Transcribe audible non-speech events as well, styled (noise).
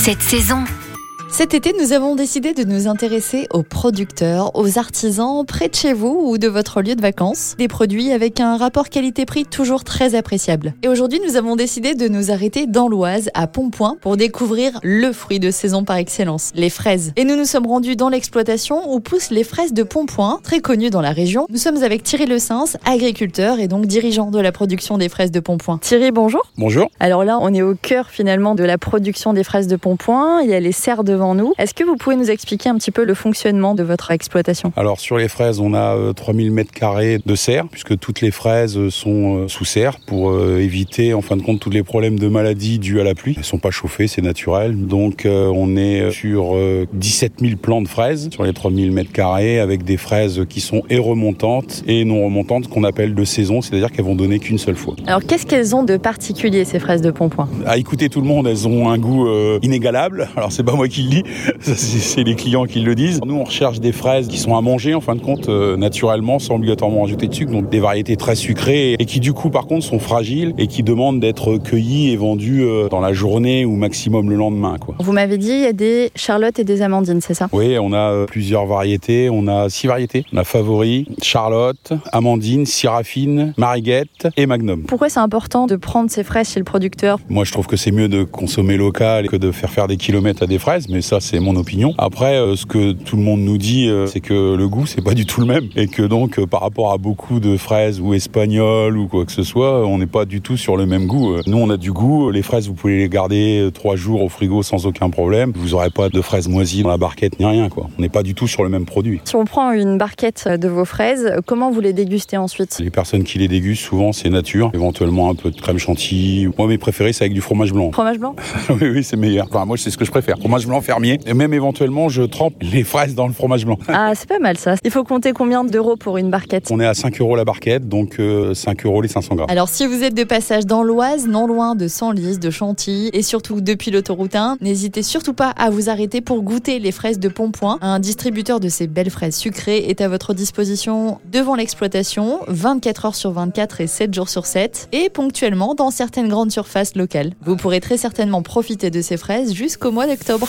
cette saison. Cet été, nous avons décidé de nous intéresser aux producteurs, aux artisans près de chez vous ou de votre lieu de vacances. Des produits avec un rapport qualité-prix toujours très appréciable. Et aujourd'hui, nous avons décidé de nous arrêter dans l'Oise, à Pontpoint, pour découvrir le fruit de saison par excellence, les fraises. Et nous nous sommes rendus dans l'exploitation où poussent les fraises de Pontpoint, très connues dans la région. Nous sommes avec Thierry Le Sens, agriculteur et donc dirigeant de la production des fraises de Pontpoint. Thierry, bonjour. Bonjour. Alors là, on est au cœur finalement de la production des fraises de Pontpoint. Il y a les serres devant nous. Est-ce que vous pouvez nous expliquer un petit peu le fonctionnement de votre exploitation? Alors sur les fraises, on a euh, 3000 mètres carrés de serre, puisque toutes les fraises euh, sont euh, sous serre pour euh, éviter en fin de compte tous les problèmes de maladies dus à la pluie. Elles sont pas chauffées, c'est naturel. Donc euh, on est sur euh, 17 000 plants de fraises sur les 3000 mètres carrés, avec des fraises qui sont et remontantes et non remontantes, qu'on appelle de saison, c'est-à-dire qu'elles vont donner qu'une seule fois. Alors qu'est-ce qu'elles ont de particulier ces fraises de Pontpoint? À écouter tout le monde, elles ont un goût euh, inégalable. Alors c'est pas moi qui c'est les clients qui le disent. Nous on recherche des fraises qui sont à manger en fin de compte euh, naturellement, sans obligatoirement rajouter de sucre, donc des variétés très sucrées et qui du coup par contre sont fragiles et qui demandent d'être cueillies et vendues euh, dans la journée ou maximum le lendemain. Quoi. Vous m'avez dit il y a des charlottes et des amandines, c'est ça? Oui, on a euh, plusieurs variétés. On a six variétés. On a Favori, Charlotte, Amandine, Syrafine, Mariguette et Magnum. Pourquoi c'est important de prendre ces fraises chez le producteur? Moi, je trouve que c'est mieux de consommer local que de faire faire des kilomètres à des fraises, mais ça, c'est mon opinion. Après, euh, ce que tout le monde nous dit, euh, c'est que le goût, c'est pas du tout le même, et que donc, euh, par rapport à beaucoup de fraises ou espagnoles ou quoi que ce soit, on n'est pas du tout sur le même goût. Nous, on a du goût. Les fraises, vous pouvez les garder trois jours au frigo sans aucun problème. Vous aurez pas de fraises moisies dans la barquette ni rien, quoi. On n'est pas du tout sur le même produit. Si on prend une barquette de vos fraises, comment vous les dégustez ensuite? Les personnes qui les dégustent, souvent, c'est nature. Éventuellement, un peu de crème chantilly. Moi, mes préférés, c'est avec du fromage blanc. Fromage blanc? (laughs) Oui, oui, c'est meilleur. Enfin, moi, c'est ce que je préfère. Fromage blanc fermier. Et même éventuellement, je trempe les fraises dans le fromage blanc. Ah, c'est pas mal ça. Il faut compter combien d'euros pour une barquette? On est à 5 euros la barquette, donc euh, 5 euros les 500 grammes. Alors si vous êtes de passage dans l'Oise, non loin de Senlis, de Chantilly et surtout depuis l'autoroute 1, n'hésitez surtout pas à vous arrêter pour goûter les fraises de Pontpoint. Un distributeur de ces belles fraises sucrées est à votre disposition devant l'exploitation, 24 heures sur 24 et 7 jours sur 7, et ponctuellement dans certaines grandes surfaces locales. Vous pourrez très certainement profiter de ces fraises jusqu'au mois d'octobre.